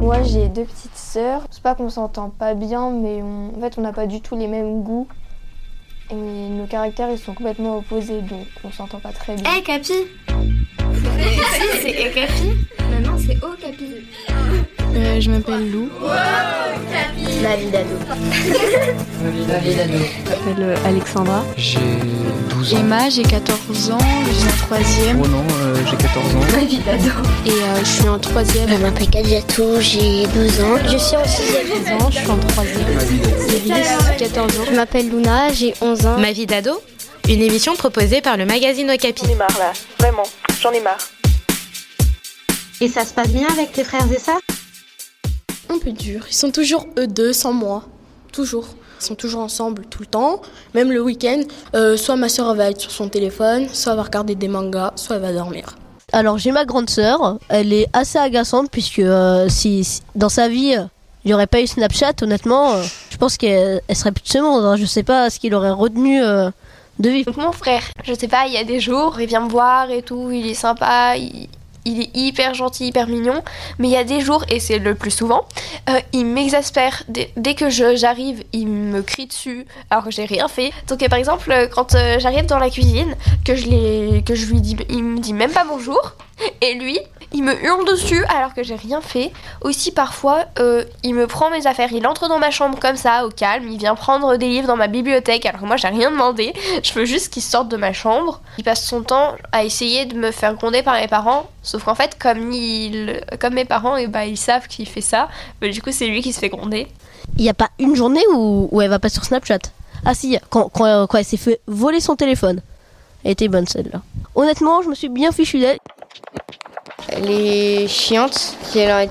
Moi j'ai deux petites sœurs. C'est pas qu'on s'entend pas bien, mais en fait on n'a pas du tout les mêmes goûts. Et nos caractères ils sont complètement opposés, donc on s'entend pas très bien. Hé hey, Capi C'est Capi? Maintenant c'est O Capi. Euh, je m'appelle Lou. Wow, Capi Ma vie d'ado. Ma vie d'ado. Je m'appelle euh, Alexandra. J'ai 12 ans. Emma, j'ai 14 ans, je suis en troisième. Oh non, euh, j'ai 14 ans. Ma vie d'ado. Et euh, je suis en troisième. Je m'appelle Kadiatou, j'ai 12 ans. Je suis en sixième. ans, je suis en troisième. 14 ans. Je m'appelle Luna, j'ai 11 ans. Ma vie d'ado Une émission proposée par le magazine Okapi. J'en ai marre là, vraiment, j'en ai marre. Et ça se passe bien avec tes frères et sœurs? Un peu dur. Ils sont toujours eux deux sans moi. Toujours. Ils sont toujours ensemble tout le temps, même le week-end. Euh, soit ma soeur va être sur son téléphone, soit elle va regarder des mangas, soit elle va dormir. Alors j'ai ma grande sœur, elle est assez agaçante puisque euh, si, si, dans sa vie il n'y aurait pas eu Snapchat, honnêtement, euh, je pense qu'elle serait plus de ce monde. Hein. Je sais pas ce qu'il aurait retenu euh, de vivre. Donc mon frère, je sais pas, il y a des jours, il vient me voir et tout, il est sympa, il, il est hyper gentil, hyper mignon, mais il y a des jours, et c'est le plus souvent, euh, il m'exaspère. Dès, que j'arrive, il me crie dessus alors que j'ai rien fait. Donc euh, par exemple, quand euh, j'arrive dans la cuisine, que je, que je lui dis, il me dit même pas bonjour, et lui, il me hurle dessus alors que j'ai rien fait. Aussi parfois, il me prend mes affaires, il entre dans ma chambre comme ça, au calme, il vient prendre des livres dans ma bibliothèque alors que moi j'ai rien demandé. Je veux juste qu'il sorte de ma chambre. Il passe son temps à essayer de me faire gronder par mes parents, sauf qu'en fait, comme, il, comme mes parents, et bah, ils savent qu'il fait ça, bah, du coup c'est lui qui se fait gronder. Il n'y a pas une journée où, où elle va pas sur Snapchat? Ah si, quand, quand, quand elle s'est fait voler son téléphone. Elle était bonne celle-là. Honnêtement, je me suis bien fichu d'elle. Elle est chiante, elle arrête,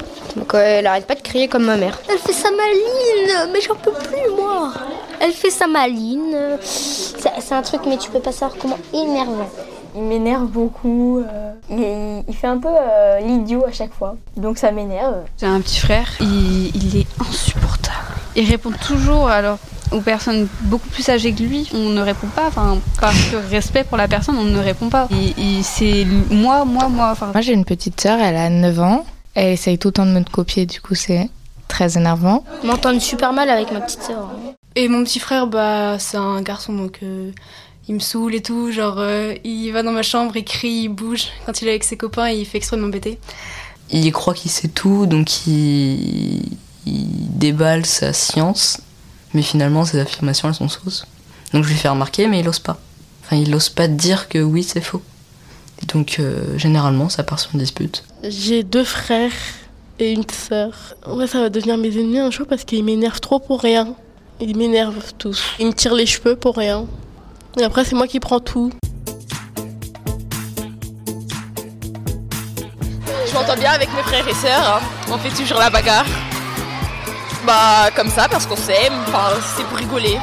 elle arrête pas de crier comme ma mère. Elle fait sa maline, mais j'en peux plus moi. Elle fait sa maline. C'est un truc, mais tu peux pas savoir comment énervant. Il m'énerve beaucoup. Euh, il, il, fait un peu euh, l'idiot à chaque fois. Donc ça m'énerve. J'ai un petit frère, il, il est insupportable. Il répond toujours alors aux personnes beaucoup plus âgées que lui, on ne répond pas. Enfin, par respect pour la personne, on ne répond pas. Et, et c'est moi, moi, moi. Enfin... Moi, j'ai une petite sœur, elle a 9 ans. Elle essaye tout le temps de me copier, du coup, c'est très énervant. Je m'entends super mal avec ma petite sœur. Et mon petit frère, bah, c'est un garçon, donc euh, il me saoule et tout. Genre, euh, il va dans ma chambre, il crie, il bouge. Quand il est avec ses copains, il fait exprès de m'embêter. Il croit qu'il sait tout, donc il, il déballe sa science mais finalement ses affirmations elles sont fausses. Donc je lui fais remarquer, mais il ose pas. Enfin, il ose pas dire que oui, c'est faux. Et donc euh, généralement, ça part sur une dispute. J'ai deux frères et une sœur. En vrai, ça va devenir mes ennemis un jour parce qu'ils m'énervent trop pour rien. Ils m'énervent tous. Ils me tirent les cheveux pour rien. Et après, c'est moi qui prends tout. Je m'entends bien avec mes frères et sœurs. Hein. On fait toujours la bagarre. Bah comme ça parce qu'on s'aime, enfin c'est pour rigoler.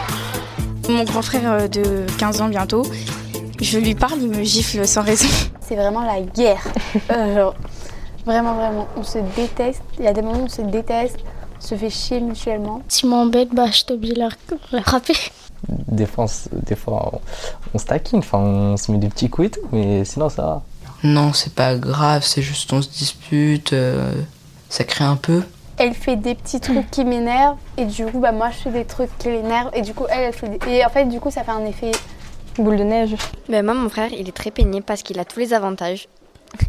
Mon grand frère de 15 ans bientôt, je lui parle, il me gifle sans raison. C'est vraiment la guerre. euh, genre, vraiment vraiment, on se déteste. Il y a des moments où on se déteste, on se fait chier mutuellement. Si m'embête, bah je te la, la frapper. Des fois, on, des fois on, taquine, enfin on se met des petits coups et tout, mais sinon ça va. Non, c'est pas grave, c'est juste on se dispute, euh, ça crée un peu elle fait des petits trucs qui m'énervent et du coup bah moi je fais des trucs qui l'énervent et du coup elle, elle fait des... et en fait du coup ça fait un effet boule de neige. Ben moi mon frère il est très pénible parce qu'il a tous les avantages.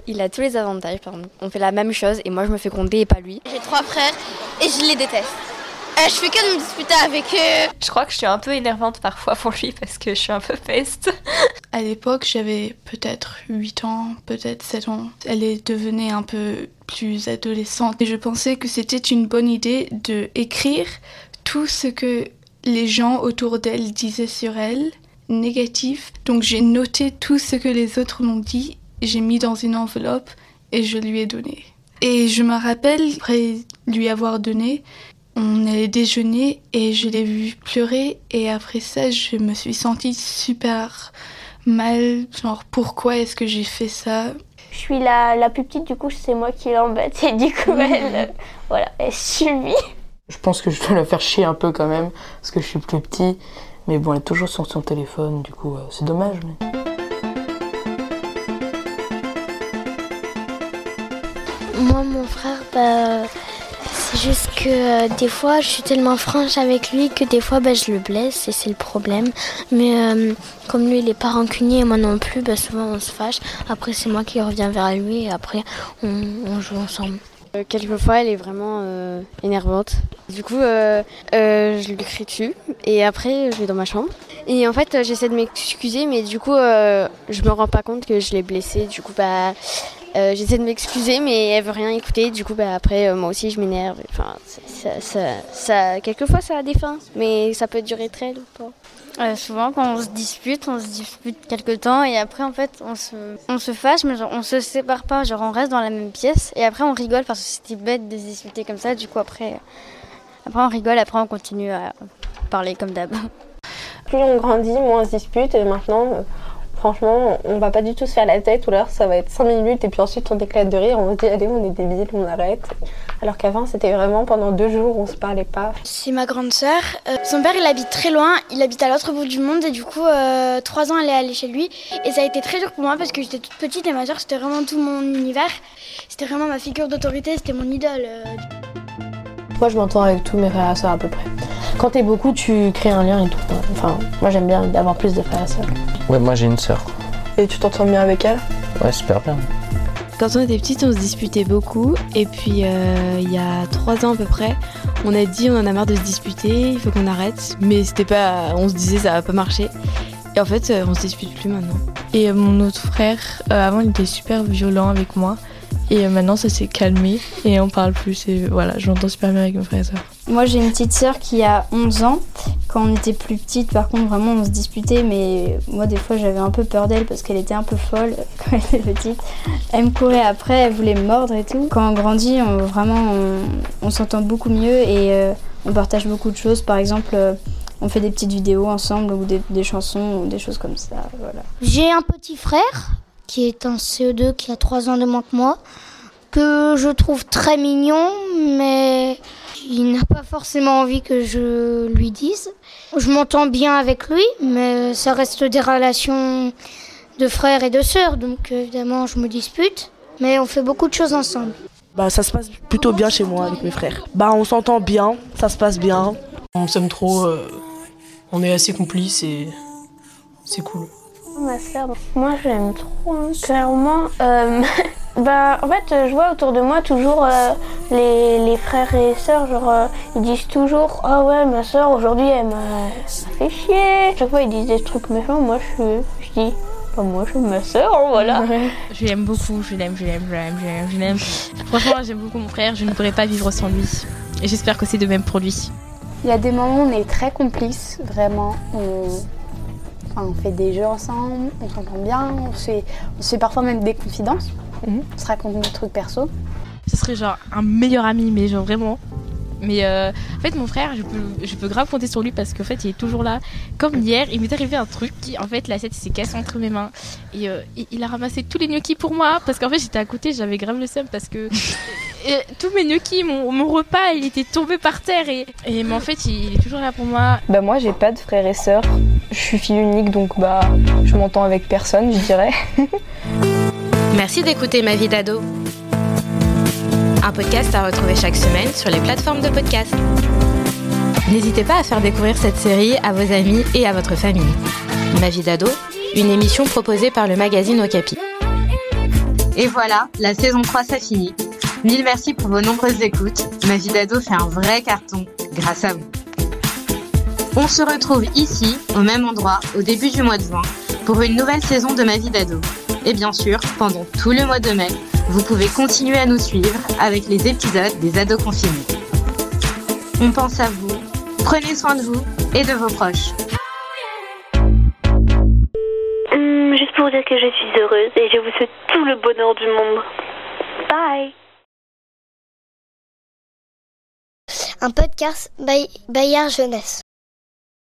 Il a tous les avantages pardon. On fait la même chose et moi je me fais gronder et pas lui. J'ai trois frères et je les déteste. Euh, je fais que de me disputer avec eux. Je crois que je suis un peu énervante parfois pour lui parce que je suis un peu peste. À l'époque, j'avais peut-être 8 ans, peut-être 7 ans. Elle est devenue un peu plus adolescente et je pensais que c'était une bonne idée de écrire tout ce que les gens autour d'elle disaient sur elle négatif. Donc j'ai noté tout ce que les autres m'ont dit, j'ai mis dans une enveloppe et je lui ai donné. Et je me rappelle, après lui avoir donné, on allait déjeuner et je l'ai vu pleurer et après ça je me suis sentie super mal, genre pourquoi est-ce que j'ai fait ça? Je suis la, la plus petite du coup c'est moi qui l'embête et du coup elle, voilà, elle subit. Je pense que je dois la faire chier un peu quand même parce que je suis plus petit mais bon elle est toujours sur son téléphone du coup euh, c'est dommage mais... Moi mon frère bah C'est juste que euh, des fois, je suis tellement franche avec lui que des fois, bah, je le blesse et c'est le problème. Mais euh, comme lui, il est pas rancunier et moi non plus, bah, souvent on se fâche. Après, c'est moi qui reviens vers lui et après, on, joue ensemble. Euh, quelquefois, elle est vraiment euh, énervante. Du coup, je lui crie dessus et après, je vais dans ma chambre. Et en fait, j'essaie de m'excuser, mais du coup, je me rends pas compte que je l'ai blessée. Du coup, bah, euh, j'essaie de m'excuser, mais elle veut rien écouter. Du coup, bah, après, euh, moi aussi, je m'énerve. Enfin, ça, ça, ça, quelquefois, ça a des fins, mais ça peut durer très longtemps. Euh, souvent, quand on se dispute, on se dispute quelque temps et après, en fait, on se, on se fâche, mais genre, on se sépare pas. Genre, on reste dans la même pièce et après, on rigole parce que c'était bête de se disputer comme ça. Du coup, après, après on rigole, après, on continue à parler comme d'hab. Plus on grandit, moins on se dispute et maintenant, euh, franchement, on va pas du tout se faire la tête ou alors ça va être 5 minutes et puis ensuite on éclate de rire, on se dit allez, on est débile, on arrête. Alors qu'avant, c'était vraiment pendant deux jours, on se parlait pas. C'est ma grande sœur. Euh, son père, il habite très loin. Il habite à l'autre bout du monde. Et du coup, euh, trois ans, elle est allée chez lui. Et ça a été très dur pour moi parce que j'étais toute petite et ma sœur, c'était vraiment tout mon univers. C'était vraiment ma figure d'autorité. C'était mon idole. euh. Moi, je m'entends avec tous mes frères et sœurs à peu près. Quand t'es beaucoup, tu crées un lien et tout. Enfin, moi, j'aime bien avoir plus de frères et sœurs. Ouais, moi j'ai une sœur. Et tu t'entends bien avec elle? Ouais, super bien. Quand on était petite, on se disputait beaucoup. Et puis, euh, il y a trois ans à peu près, on a dit on en a marre de se disputer, il faut qu'on arrête. Mais c'était pas. On se disait ça va pas marcher. Et en fait, euh, on se dispute plus maintenant. Et euh, mon autre frère, euh, avant, il était super violent avec moi. Et maintenant, ça s'est calmé et on parle plus. Et voilà, je m'entends super bien avec mes frères et sœurs. Moi, j'ai une petite sœur qui a 11 ans. Quand on était plus petite, par contre, vraiment, on se disputait, mais moi, des fois, j'avais un peu peur d'elle parce qu'elle était un peu folle quand elle était petite. Elle me courait après, elle voulait me mordre et tout. Quand on grandit, vraiment, on, s'entend beaucoup mieux et euh, on partage beaucoup de choses. Par exemple, euh, on fait des petites vidéos ensemble ou des, des chansons ou des choses comme ça. Voilà. J'ai un petit frère qui est en CE2, qui a 3 ans de moins que moi, que je trouve très mignon, mais il n'a pas forcément envie que je lui dise. Je m'entends bien avec lui, mais ça reste des relations de frères et de sœurs, donc évidemment je me dispute, mais on fait beaucoup de choses ensemble. Bah ça se passe plutôt bien chez moi avec mes frères. Bah on s'entend bien, ça se passe bien. On s'aime trop, euh, on est assez complices et c'est cool. Ma sœur, moi je l'aime trop, hein, clairement. Euh, bah, en fait, je vois autour de moi toujours euh, les, les frères et sœurs, genre, euh, ils disent toujours Ah ouais, ma sœur aujourd'hui elle m'a fait chier. Chaque fois ils disent des trucs méchants, moi je, je dis Bah, moi j'aime ma sœur, hein, voilà. Je l'aime beaucoup, je l'aime, je l'aime, je l'aime, je l'aime, je l'aime. Franchement, j'aime beaucoup mon frère, je ne pourrais pas vivre sans lui. Et j'espère que c'est de même pour lui. Il y a des moments où on est très complices, vraiment. On, enfin, on fait des jeux ensemble, on s'entend bien, on se, fait, on se fait parfois même des confidences. On se raconte des trucs perso. Ce serait genre un meilleur ami, mais genre vraiment. Mais euh, en fait, mon frère, je peux, je peux grave compter sur lui parce qu'en fait, il est toujours là. Comme hier, il m'est arrivé un truc qui, en fait, l'assiette s'est cassée entre mes mains. Et euh, il- il a ramassé tous les gnocchis pour moi parce qu'en fait, j'étais à côté, j'avais grave le seum parce que et tous mes gnocchis, mon, mon repas, il était tombé par terre. Et, et mais en fait, il, il est toujours là pour moi. Bah moi j'ai pas de frères et sœurs. Je suis fille unique donc bah je m'entends avec personne je dirais. Merci d'écouter Ma vie d'ado. Un podcast à retrouver chaque semaine sur les plateformes de podcast. N'hésitez pas à faire découvrir cette série à vos amis et à votre famille. Ma vie d'ado, une émission proposée par le magazine Okapi. Et voilà, la saison 3 ça finit. Mille merci pour vos nombreuses écoutes. Ma vie d'ado fait un vrai carton grâce à vous. On se retrouve ici, au même endroit, au début du mois de juin, pour une nouvelle saison de Ma vie d'ado. Et bien sûr, pendant tout le mois de mai, vous pouvez continuer à nous suivre avec les épisodes des ados confinés. On pense à vous, prenez soin de vous et de vos proches. Hum, juste pour dire que je suis heureuse et je vous souhaite tout le bonheur du monde. Bye. Un podcast Bay- Bayard Jeunesse.